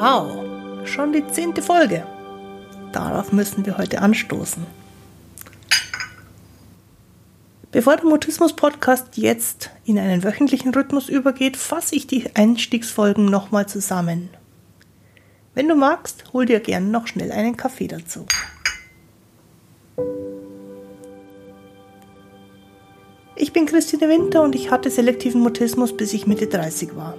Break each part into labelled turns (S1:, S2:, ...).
S1: Wow, schon die zehnte Folge. Darauf müssen wir heute anstoßen. Bevor der Mutismus-Podcast jetzt in einen wöchentlichen Rhythmus übergeht, fasse ich die Einstiegsfolgen nochmal zusammen. Wenn du magst, hol dir gerne noch schnell einen Kaffee dazu. Ich bin Christine Winter und ich hatte selektiven Mutismus, bis ich Mitte 30 war.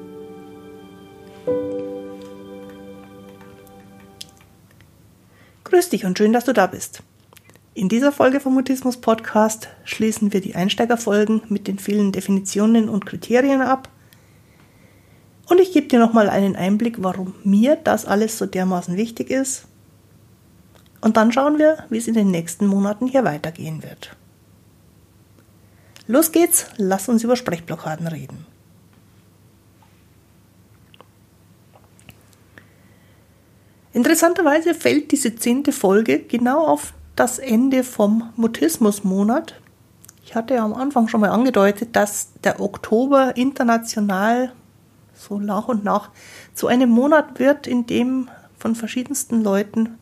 S1: Grüß dich und schön, dass du da bist. In dieser Folge vom Mutismus Podcast schließen wir die Einsteigerfolgen mit den vielen Definitionen und Kriterien ab – und ich gebe dir nochmal einen Einblick, warum mir das alles so dermaßen wichtig ist. Und dann schauen wir, wie es in den nächsten Monaten hier weitergehen wird. Los geht's, lass uns über Sprechblockaden reden. Interessanterweise fällt diese zehnte Folge genau auf das Ende vom Mutismusmonat. Ich hatte ja am Anfang schon mal angedeutet, dass der Oktober international so nach und nach zu einem Monat wird, in dem von verschiedensten Leuten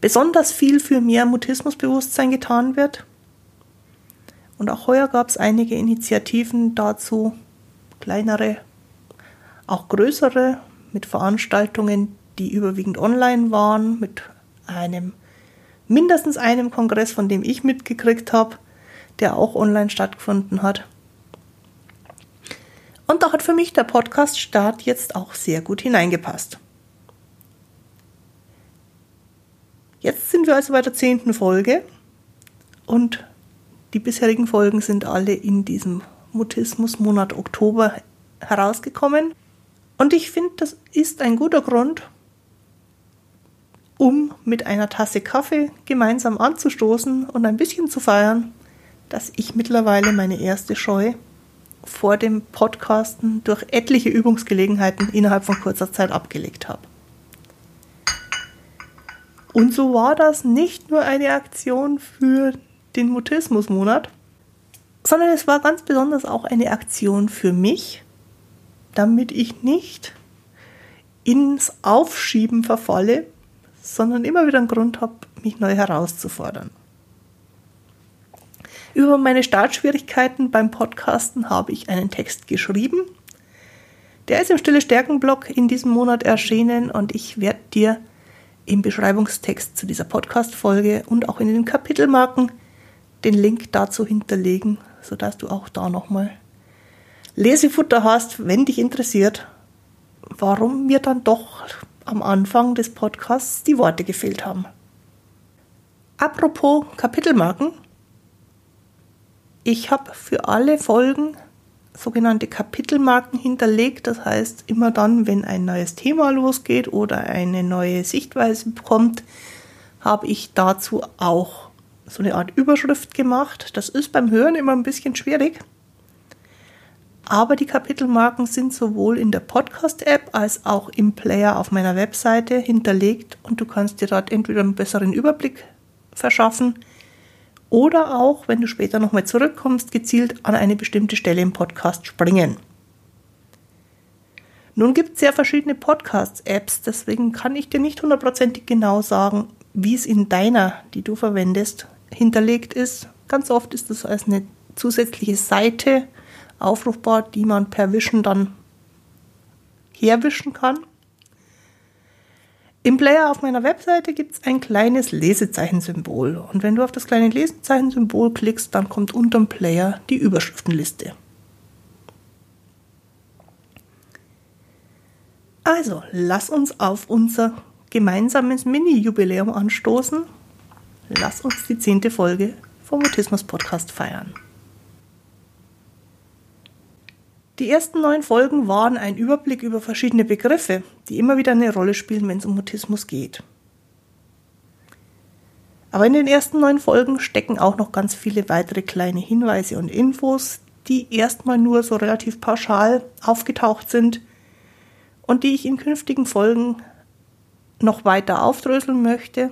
S1: besonders viel für mehr Mutismusbewusstsein getan wird. Und auch heuer gab es einige Initiativen dazu, kleinere, auch größere, mit Veranstaltungen, die überwiegend online waren, mit einem mindestens einem Kongress, von dem ich mitgekriegt habe, der auch online stattgefunden hat. Und da hat für mich der Podcast-Start jetzt auch sehr gut hineingepasst. Jetzt sind wir also bei der zehnten Folge und die bisherigen Folgen sind alle in diesem Mutismus-Monat Oktober herausgekommen. Und ich finde, das ist ein guter Grund, um mit einer Tasse Kaffee gemeinsam anzustoßen und ein bisschen zu feiern, dass ich mittlerweile meine erste Scheu vor dem Podcasten durch etliche Übungsgelegenheiten innerhalb von kurzer Zeit abgelegt habe. Und so war das nicht nur eine Aktion für den Mutismusmonat, sondern es war ganz besonders auch eine Aktion für mich, damit ich nicht ins Aufschieben verfalle, sondern immer wieder einen Grund habe, mich neu herauszufordern. Über meine Startschwierigkeiten beim Podcasten habe ich einen Text geschrieben. Der ist im Stille Stärken Blog in diesem Monat erschienen und ich werde dir im Beschreibungstext zu dieser Podcast-Folge und auch in den Kapitelmarken den Link dazu hinterlegen, sodass du auch da nochmal Lesefutter hast, wenn dich interessiert, warum mir dann doch am Anfang des Podcasts die Worte gefehlt haben. Apropos Kapitelmarken, ich habe für alle Folgen sogenannte Kapitelmarken hinterlegt. Das heißt, immer dann, wenn ein neues Thema losgeht oder eine neue Sichtweise kommt, habe ich dazu auch so eine Art Überschrift gemacht. Das ist beim Hören immer ein bisschen schwierig. Aber die Kapitelmarken sind sowohl in der Podcast-App als auch im Player auf meiner Webseite hinterlegt und du kannst dir dort entweder einen besseren Überblick verschaffen oder auch, wenn du später nochmal zurückkommst, gezielt an eine bestimmte Stelle im Podcast springen. Nun gibt es sehr verschiedene Podcast-Apps, deswegen kann ich dir nicht hundertprozentig genau sagen, wie es in deiner, die du verwendest, hinterlegt ist. Ganz oft ist es als eine zusätzliche Seite aufrufbar, die man per Wischen dann herwischen kann. Im Player auf meiner Webseite gibt es ein kleines Lesezeichensymbol und wenn du auf das kleine Lesezeichensymbol klickst, dann kommt unterm Player die Überschriftenliste. Also, lass uns auf unser gemeinsames Mini-Jubiläum anstoßen. Lass uns die zehnte Folge vom Mutismus Podcast feiern. Die ersten neun Folgen waren ein Überblick über verschiedene Begriffe, die immer wieder eine Rolle spielen, wenn es um Mutismus geht. Aber in den ersten neun Folgen stecken auch noch ganz viele weitere kleine Hinweise und Infos, die erstmal nur so relativ pauschal aufgetaucht sind und die ich in künftigen Folgen noch weiter aufdröseln möchte.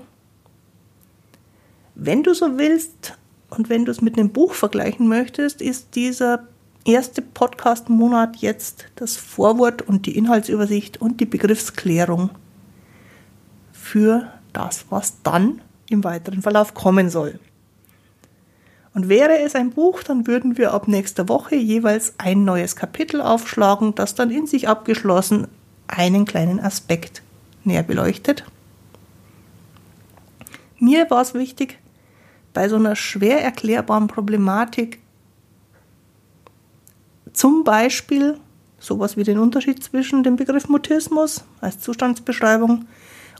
S1: Wenn du so willst und wenn du es mit einem Buch vergleichen möchtest, ist dieser erste Podcast-Monat jetzt das Vorwort und die Inhaltsübersicht und die Begriffsklärung für das, was dann im weiteren Verlauf kommen soll. Und wäre es ein Buch, dann würden wir ab nächster Woche jeweils ein neues Kapitel aufschlagen, das dann in sich abgeschlossen einen kleinen Aspekt näher beleuchtet. Mir war es wichtig, bei so einer schwer erklärbaren Problematik zum Beispiel sowas wie den Unterschied zwischen dem Begriff Mutismus als Zustandsbeschreibung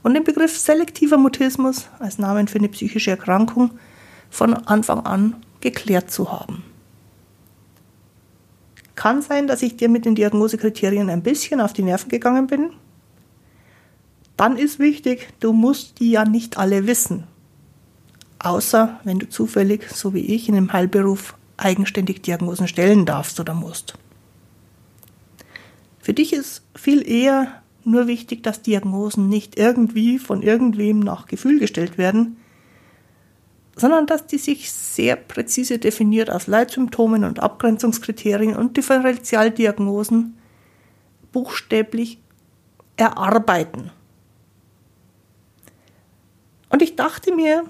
S1: und dem Begriff selektiver Mutismus als Namen für eine psychische Erkrankung von Anfang an geklärt zu haben. Kann sein, dass ich dir mit den Diagnosekriterien ein bisschen auf die Nerven gegangen bin. Dann ist wichtig, du musst die ja nicht alle wissen. Außer wenn du zufällig, so wie ich, in einem Heilberuf eigenständig Diagnosen stellen darfst oder musst. Für dich ist viel eher nur wichtig, dass Diagnosen nicht irgendwie von irgendwem nach Gefühl gestellt werden, sondern dass die sich sehr präzise definiert aus Leitsymptomen und Abgrenzungskriterien und Differentialdiagnosen buchstäblich erarbeiten. Und ich dachte mir,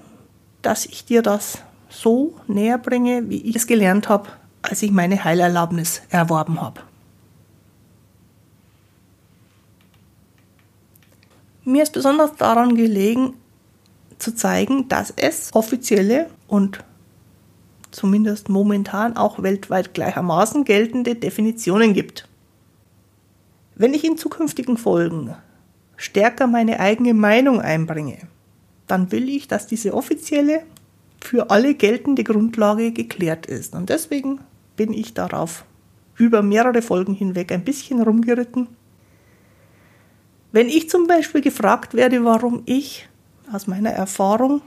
S1: dass ich dir das so näher bringe, wie ich es gelernt habe, als ich meine Heilerlaubnis erworben habe. Mir ist besonders daran gelegen, zu zeigen, dass es offizielle und zumindest momentan auch weltweit gleichermaßen geltende Definitionen gibt. Wenn ich in zukünftigen Folgen stärker meine eigene Meinung einbringe, dann will ich, dass diese offizielle für alle geltende Grundlage geklärt ist. Und deswegen bin ich darauf über mehrere Folgen hinweg ein bisschen rumgeritten. Wenn ich zum Beispiel gefragt werde, warum ich aus meiner Erfahrung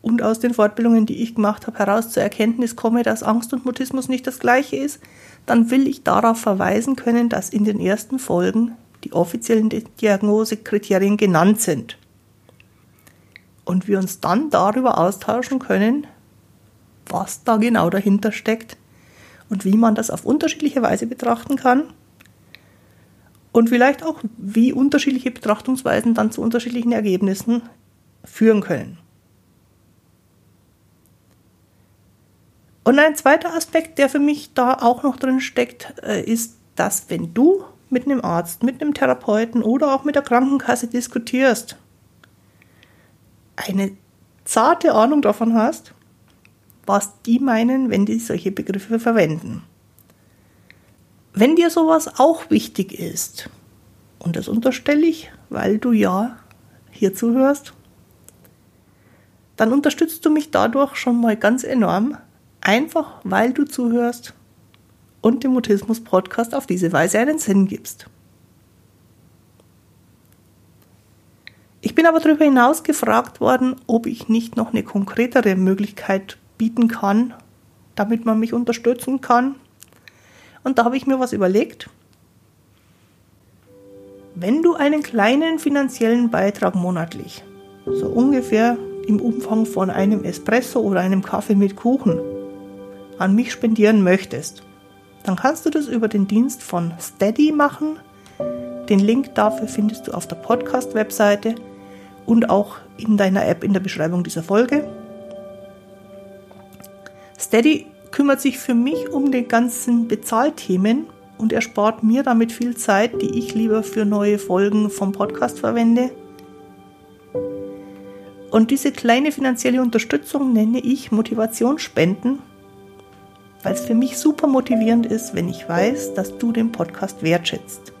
S1: und aus den Fortbildungen, die ich gemacht habe, heraus zur Erkenntnis komme, dass Angst und Mutismus nicht das gleiche ist, dann will ich darauf verweisen können, dass in den ersten Folgen die offiziellen Diagnosekriterien genannt sind und wir uns dann darüber austauschen können, was da genau dahinter steckt und wie man das auf unterschiedliche Weise betrachten kann und vielleicht auch, wie unterschiedliche Betrachtungsweisen dann zu unterschiedlichen Ergebnissen führen können. Und ein zweiter Aspekt, der für mich da auch noch drin steckt, äh, ist, dass wenn du mit einem Arzt, mit einem Therapeuten oder auch mit der Krankenkasse diskutierst, eine zarte Ahnung davon hast, was die meinen, wenn die solche Begriffe verwenden. Wenn dir sowas auch wichtig ist, und das unterstelle ich, weil du ja hier zuhörst, dann unterstützt du mich dadurch schon mal ganz enorm, einfach weil du zuhörst und dem Mutismus-Podcast auf diese Weise einen Sinn gibst. Bin aber darüber hinaus gefragt worden, ob ich nicht noch eine konkretere Möglichkeit bieten kann, damit man mich unterstützen kann. Und da habe ich mir was überlegt. Wenn du einen kleinen finanziellen Beitrag monatlich, so ungefähr im Umfang von einem Espresso oder einem Kaffee mit Kuchen, an mich spendieren möchtest, dann kannst du das über den Dienst von Steady machen. Den Link dafür findest du auf der Podcast-Webseite und auch in deiner App in der Beschreibung dieser Folge. Steady kümmert sich für mich um die ganzen Bezahlthemen und erspart mir damit viel Zeit, die ich lieber für neue Folgen vom Podcast verwende. Und diese kleine finanzielle Unterstützung nenne ich Motivationsspenden, weil es für mich super motivierend ist, wenn ich weiß, dass du den Podcast wertschätzt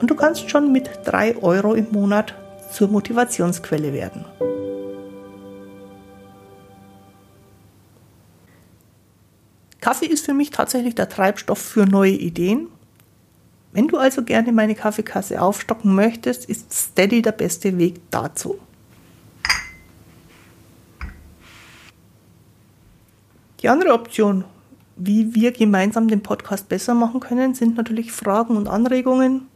S1: und du kannst schon mit 3 Euro im Monat zur Motivationsquelle werden. Kaffee ist für mich tatsächlich der Treibstoff für neue Ideen. Wenn du also gerne meine Kaffeekasse aufstocken möchtest, ist Steady der beste Weg dazu. Die andere Option, wie wir gemeinsam den Podcast besser machen können, sind natürlich Fragen und Anregungen,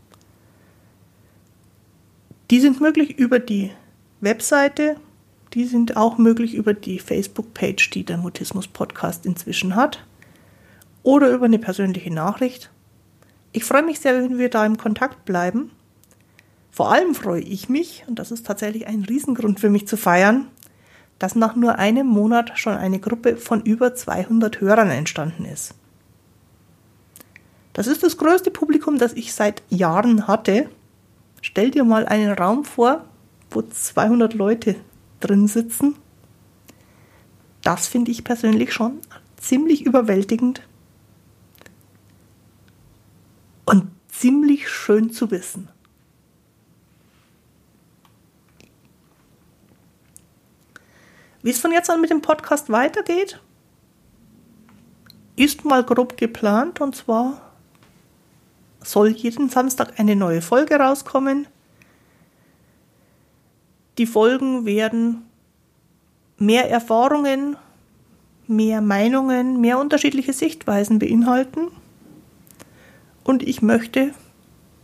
S1: die sind möglich über die Webseite, die sind auch möglich über die Facebook-Page, die der Mutismus-Podcast inzwischen hat, oder über eine persönliche Nachricht. Ich freue mich sehr, wenn wir da im Kontakt bleiben. Vor allem freue ich mich, und das ist tatsächlich ein Riesengrund für mich zu feiern, dass nach nur einem Monat schon eine Gruppe von über 200 Hörern entstanden ist. Das ist das größte Publikum, das ich seit Jahren hatte. Stell dir mal einen Raum vor, wo 200 Leute drin sitzen. Das finde ich persönlich schon ziemlich überwältigend und ziemlich schön zu wissen. Wie es von jetzt an mit dem Podcast weitergeht, ist mal grob geplant und zwar soll jeden Samstag eine neue Folge rauskommen. Die Folgen werden mehr Erfahrungen, mehr Meinungen, mehr unterschiedliche Sichtweisen beinhalten. Und ich möchte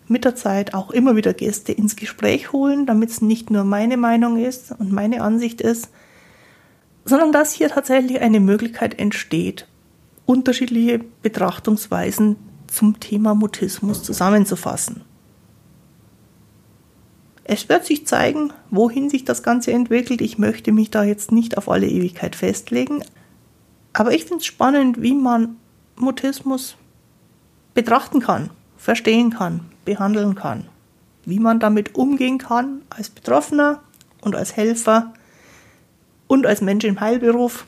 S1: mit der Zeit auch immer wieder Gäste ins Gespräch holen, damit es nicht nur meine Meinung ist und meine Ansicht ist, sondern dass hier tatsächlich eine Möglichkeit entsteht, unterschiedliche Betrachtungsweisen zum Thema Mutismus zusammenzufassen. Es wird sich zeigen, wohin sich das Ganze entwickelt. Ich möchte mich da jetzt nicht auf alle Ewigkeit festlegen. Aber ich finde es spannend, wie man Mutismus betrachten kann, verstehen kann, behandeln kann. Wie man damit umgehen kann als Betroffener und als Helfer und als Mensch im Heilberuf.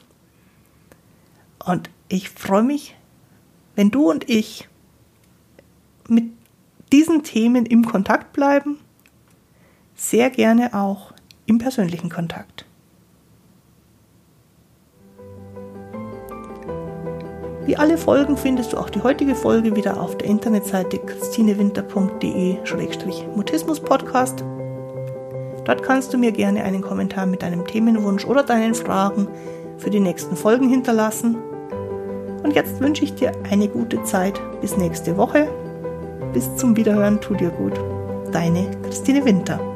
S1: Und ich freue mich, wenn du und ich mit diesen Themen im Kontakt bleiben, sehr gerne auch im persönlichen Kontakt. Wie alle Folgen findest du auch die heutige Folge wieder auf der Internetseite christinewinter.de-mutismus-podcast. Dort kannst du mir gerne einen Kommentar mit deinem Themenwunsch oder deinen Fragen für die nächsten Folgen hinterlassen. Und jetzt wünsche ich dir eine gute Zeit bis nächste Woche. Bis zum Wiederhören, tu dir gut. Deine Christine Winter.